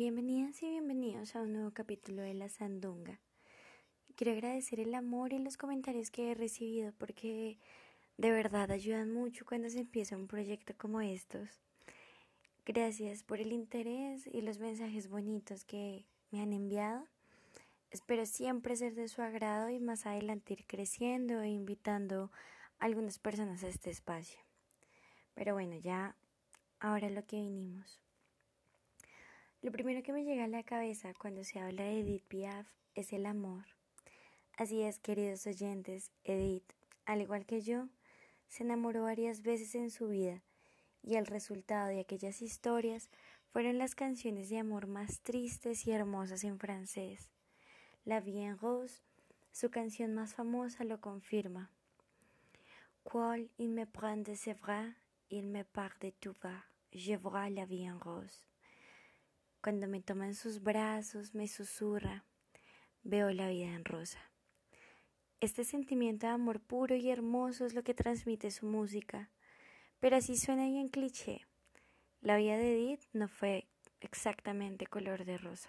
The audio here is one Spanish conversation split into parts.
bienvenidas y bienvenidos a un nuevo capítulo de La Sandunga. Quiero agradecer el amor y los comentarios que he recibido porque de verdad ayudan mucho cuando se empieza un proyecto como estos. Gracias por el interés y los mensajes bonitos que me han enviado. Espero siempre ser de su agrado y más adelante ir creciendo e invitando a algunas personas a este espacio. Pero bueno, ya ahora lo que vinimos. Lo primero que me llega a la cabeza cuando se habla de Edith Piaf es el amor. Así es, queridos oyentes, Edith, al igual que yo, se enamoró varias veces en su vida y el resultado de aquellas historias fueron las canciones de amor más tristes y hermosas en francés. La Vie en Rose, su canción más famosa, lo confirma. Cual il me prend de ses bras, il me part de tout va, je vois la vie en rose. Cuando me toma en sus brazos, me susurra, veo la vida en rosa. Este sentimiento de amor puro y hermoso es lo que transmite su música, pero así suena bien cliché. La vida de Edith no fue exactamente color de rosa.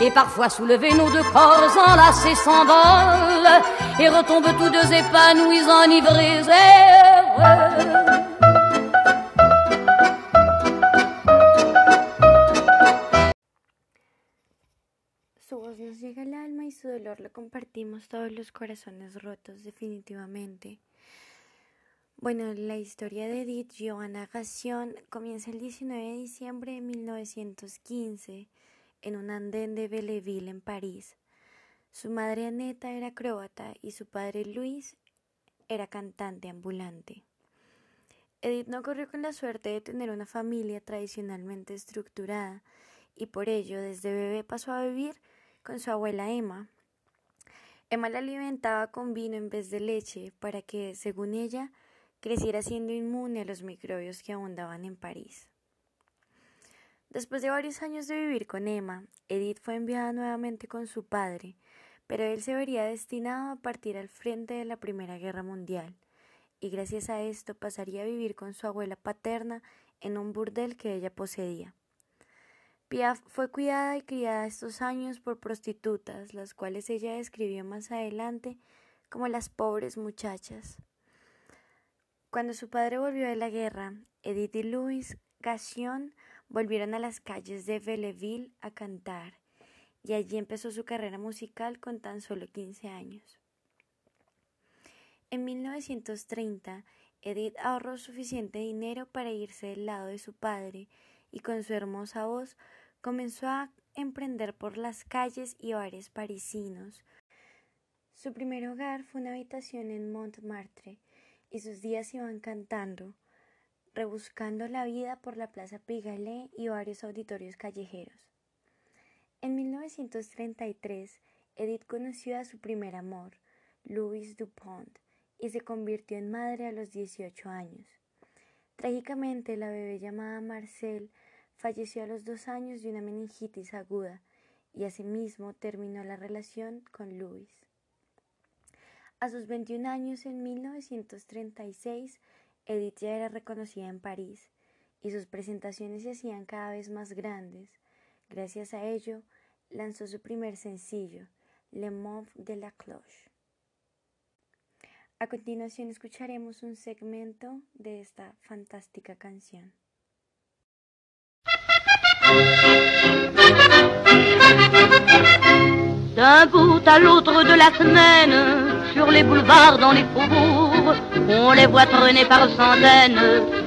Et parfois soulevés, nos deux corps enlacés s'envolent et retombent tous deux épanouis, enivrés heureux. Su voz nos llega al alma y su dolor lo compartimos todos los corazones rotos definitivamente. Bueno, la historia de Edith Johanna Gassion comienza el 19 de diciembre de 1915 en un andén de Belleville en París. Su madre Aneta era croata y su padre Luis era cantante ambulante. Edith no corrió con la suerte de tener una familia tradicionalmente estructurada y por ello desde bebé pasó a vivir con su abuela Emma. Emma la alimentaba con vino en vez de leche para que, según ella, creciera siendo inmune a los microbios que abundaban en París. Después de varios años de vivir con Emma, Edith fue enviada nuevamente con su padre, pero él se vería destinado a partir al frente de la Primera Guerra Mundial, y gracias a esto pasaría a vivir con su abuela paterna en un burdel que ella poseía. Piaf fue cuidada y criada estos años por prostitutas, las cuales ella describió más adelante como las pobres muchachas. Cuando su padre volvió de la guerra, Edith y Louis Gassion volvieron a las calles de Belleville a cantar, y allí empezó su carrera musical con tan solo 15 años. En 1930, Edith ahorró suficiente dinero para irse del lado de su padre y con su hermosa voz comenzó a emprender por las calles y bares parisinos. Su primer hogar fue una habitación en Montmartre y sus días iban cantando, rebuscando la vida por la Plaza Pigalle y varios auditorios callejeros. En 1933, Edith conoció a su primer amor, Louise Dupont, y se convirtió en madre a los 18 años. Trágicamente, la bebé llamada Marcel falleció a los dos años de una meningitis aguda y asimismo terminó la relación con Louis. A sus 21 años, en 1936, Edith ya era reconocida en París y sus presentaciones se hacían cada vez más grandes. Gracias a ello, lanzó su primer sencillo, Le Monde de la Cloche. A continuación escucharemos un segmento de esta fantástica canción. D'un bout à l'autre de la semaine, sur les boulevards, dans les faubourgs, on les voit traîner par centaines,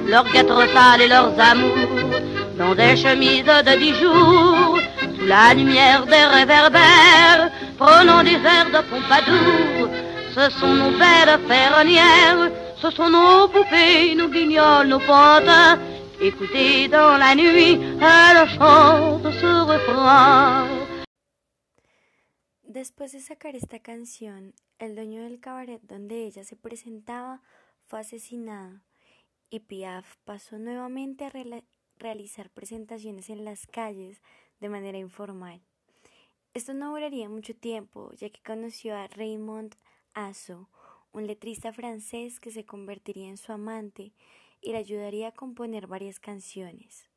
leurs quatre sales et leurs amours, dans des chemises de dix jours, sous la lumière des réverbères, prenant des airs de Pompadour. Ce sont nos belles ferronnières, ce sont nos poupées, nos guignols, nos pantins. Écoutez dans la nuit, elles chantent ce refrain. Después de sacar esta canción, el dueño del cabaret donde ella se presentaba fue asesinado y Piaf pasó nuevamente a realizar presentaciones en las calles de manera informal. Esto no duraría mucho tiempo, ya que conoció a Raymond Asso, un letrista francés que se convertiría en su amante y le ayudaría a componer varias canciones.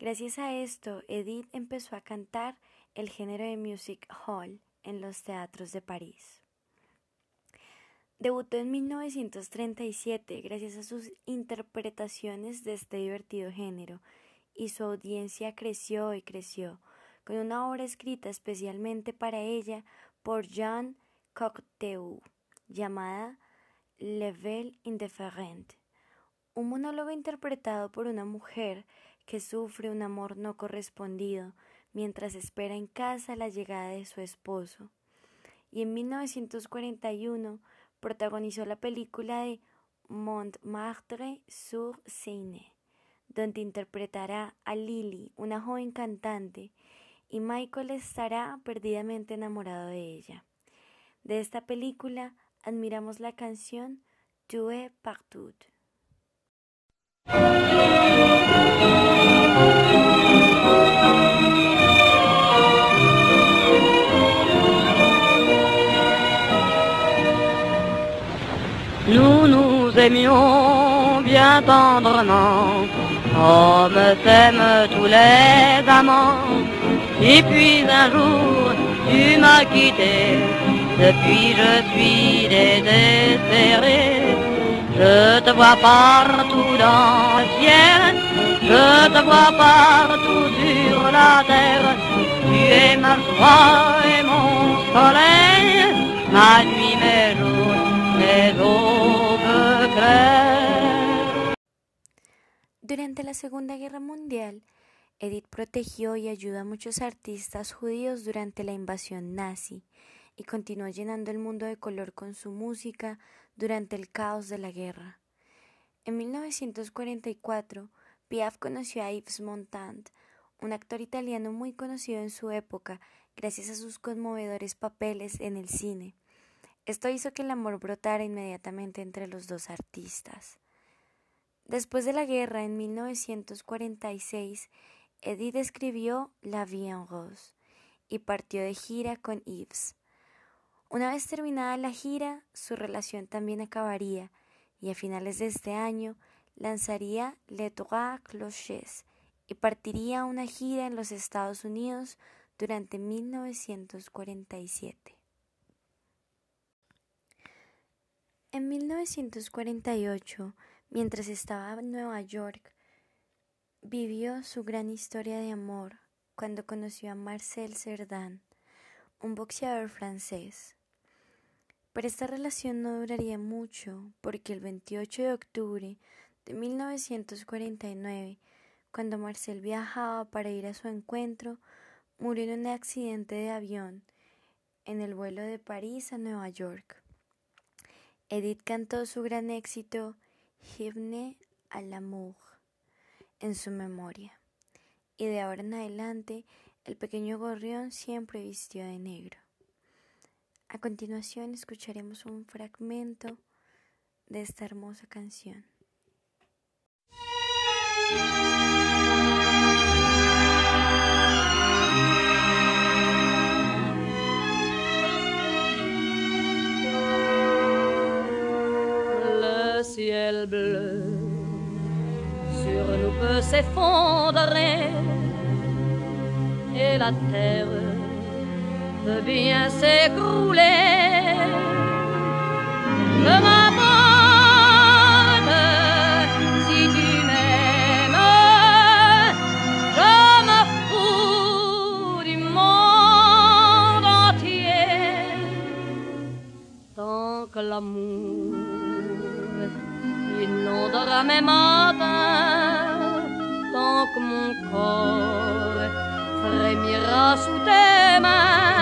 Gracias a esto, Edith empezó a cantar el género de music hall en los teatros de París. Debutó en 1937 gracias a sus interpretaciones de este divertido género y su audiencia creció y creció, con una obra escrita especialmente para ella por Jean Cocteau, llamada Level Indifferent, un monólogo interpretado por una mujer que sufre un amor no correspondido mientras espera en casa la llegada de su esposo. Y en 1941 protagonizó la película de Montmartre sur Seine, donde interpretará a Lily, una joven cantante, y Michael estará perdidamente enamorado de ella. De esta película admiramos la canción Tu es partout. Nous aimions bien tendrement, comme s'aiment tous les amants. Et puis un jour, tu m'as quitté, depuis je suis désespéré. Je te vois partout dans le ciel, je te vois partout sur la terre. Tu es ma joie et mon soleil, ma nuit, mes jours, mes aubes Durante la Segunda Guerra Mundial, Edith protegió y ayudó a muchos artistas judíos durante la invasión nazi y continuó llenando el mundo de color con su música durante el caos de la guerra. En 1944, Piaf conoció a Yves Montand, un actor italiano muy conocido en su época gracias a sus conmovedores papeles en el cine. Esto hizo que el amor brotara inmediatamente entre los dos artistas. Después de la guerra, en 1946, Edith escribió La vie en rose y partió de gira con Yves. Una vez terminada la gira, su relación también acabaría y a finales de este año lanzaría Les Trois Cloches y partiría a una gira en los Estados Unidos durante 1947. En 1948, mientras estaba en Nueva York, Vivió su gran historia de amor cuando conoció a Marcel Cerdan, un boxeador francés. Pero esta relación no duraría mucho porque el 28 de octubre de 1949, cuando Marcel viajaba para ir a su encuentro, murió en un accidente de avión en el vuelo de París a Nueva York. Edith cantó su gran éxito Hymne à l'amour en su memoria. Y de ahora en adelante, el pequeño gorrión siempre vistió de negro. A continuación escucharemos un fragmento de esta hermosa canción. Ciel bleu. Sur nous peut s'effondrer. Et la terre peut bien s'écrouler. Ne m'apporte matins, tant que mon corps frémira sous tes mains.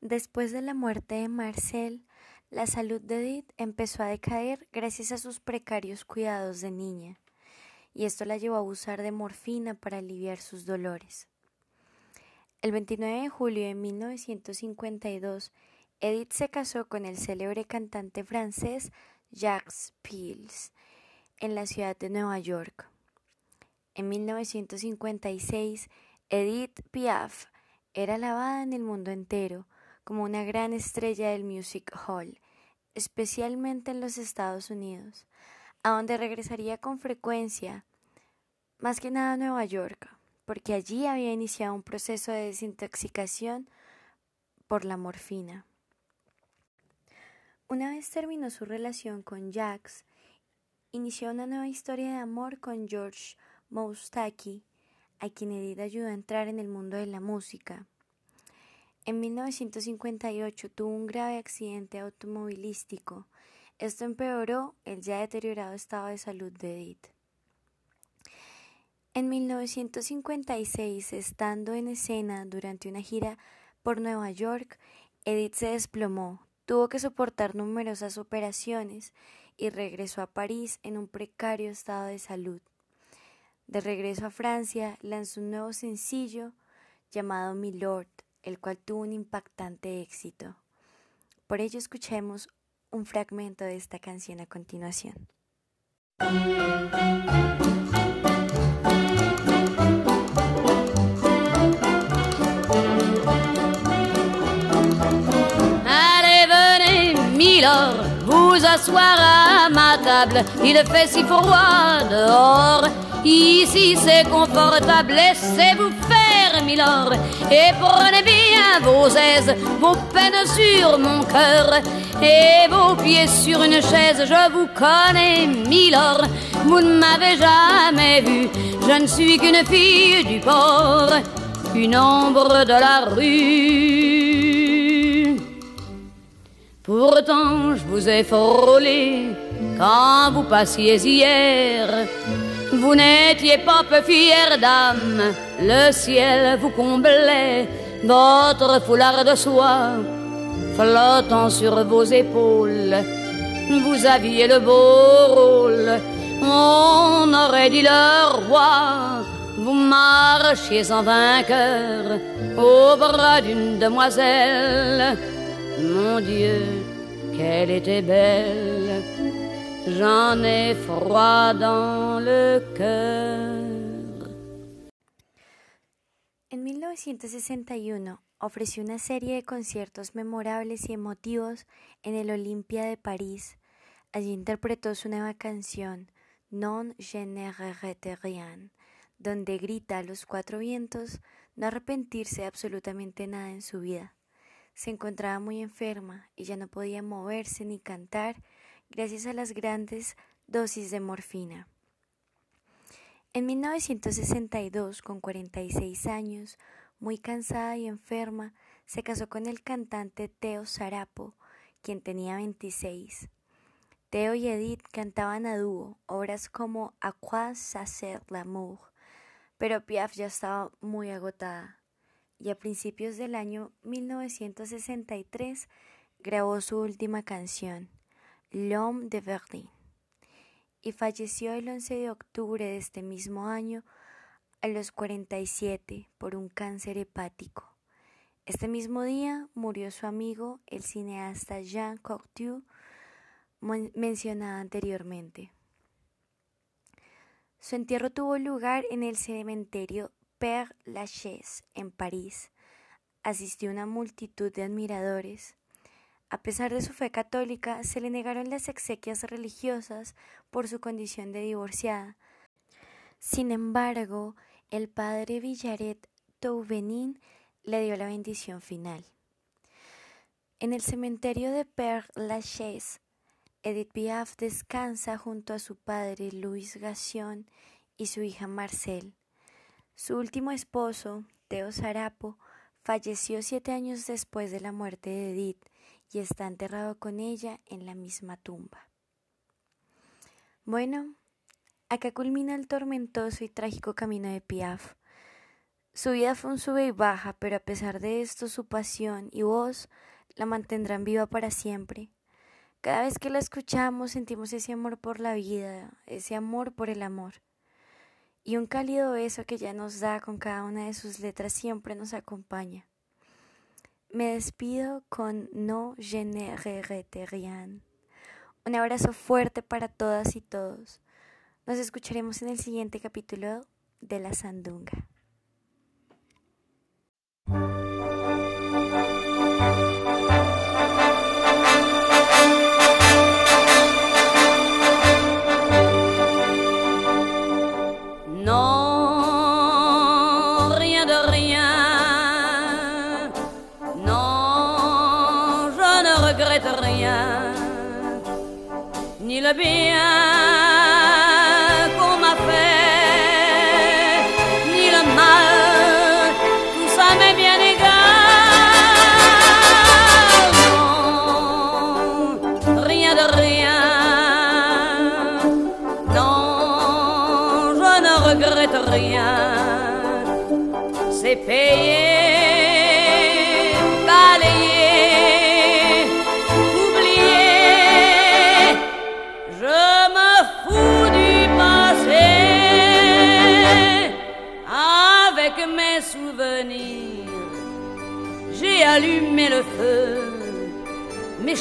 Después de la muerte de Marcel, la salud de Edith empezó a decaer gracias a sus precarios cuidados de niña, y esto la llevó a usar de morfina para aliviar sus dolores. El 29 de julio de 1952, Edith se casó con el célebre cantante francés Jacques Pils en la ciudad de Nueva York. En 1956, Edith Piaf era alabada en el mundo entero como una gran estrella del music hall, especialmente en los Estados Unidos, a donde regresaría con frecuencia, más que nada a Nueva York, porque allí había iniciado un proceso de desintoxicación por la morfina. Una vez terminó su relación con Jax, inició una nueva historia de amor con George Moustaki, a quien Edith ayudó a entrar en el mundo de la música. En 1958 tuvo un grave accidente automovilístico. Esto empeoró el ya deteriorado estado de salud de Edith. En 1956, estando en escena durante una gira por Nueva York, Edith se desplomó, tuvo que soportar numerosas operaciones y regresó a París en un precario estado de salud. De regreso a Francia, lanzó un nuevo sencillo llamado Milord, el cual tuvo un impactante éxito. Por ello escuchemos un fragmento de esta canción a continuación. Allez, Milord, vous asseoir à ma table. Il fait si froid dehors. Ici c'est confortable, laissez-vous faire, Et prenez bien vos aises, vos peines sur mon cœur. Et vos pieds sur une chaise, je vous connais, Milord. Vous ne m'avez jamais vu, je ne suis qu'une fille du port, une ombre de la rue. Pourtant, je vous ai frôlé quand vous passiez hier. Vous n'étiez pas peu fière d'âme, le ciel vous comblait, votre foulard de soie flottant sur vos épaules. Vous aviez le beau rôle, on aurait dit le roi. Vous marchiez en vainqueur au bras d'une demoiselle. Mon Dieu, qu'elle était belle. J'en ai froid dans le cœur. En 1961 ofreció una serie de conciertos memorables y emotivos en el Olympia de París. Allí interpretó su nueva canción, Non je ne regrette rien, donde grita a los cuatro vientos no arrepentirse de absolutamente nada en su vida. Se encontraba muy enferma y ya no podía moverse ni cantar gracias a las grandes dosis de morfina. En 1962, con 46 años, muy cansada y enferma, se casó con el cantante Teo Sarapo, quien tenía 26. Teo y Edith cantaban a dúo obras como A quoi ça sert l'amour, pero Piaf ya estaba muy agotada y a principios del año 1963 grabó su última canción, L'homme de Verdun, y falleció el 11 de octubre de este mismo año a los 47 por un cáncer hepático. Este mismo día murió su amigo, el cineasta Jean Cocteau, mencionada anteriormente. Su entierro tuvo lugar en el cementerio Père Lachaise, en París. Asistió una multitud de admiradores. A pesar de su fe católica, se le negaron las exequias religiosas por su condición de divorciada. Sin embargo, el padre Villaret Touvenin le dio la bendición final. En el cementerio de Père Lachaise Edith Piaf descansa junto a su padre Luis Gassion y su hija Marcel. Su último esposo, Teo Sarapo, falleció siete años después de la muerte de Edith y está enterrado con ella en la misma tumba. Bueno, acá culmina el tormentoso y trágico camino de Piaf. Su vida fue un sube y baja, pero a pesar de esto su pasión y voz la mantendrán viva para siempre. Cada vez que la escuchamos sentimos ese amor por la vida, ese amor por el amor. Y un cálido beso que ya nos da con cada una de sus letras siempre nos acompaña. Me despido con No je ne rien. Un abrazo fuerte para todas y todos. Nos escucharemos en el siguiente capítulo de La Sandunga. Bien qu'on m'a fait, ni le mal, tout ça m'est bien égal.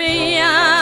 ni le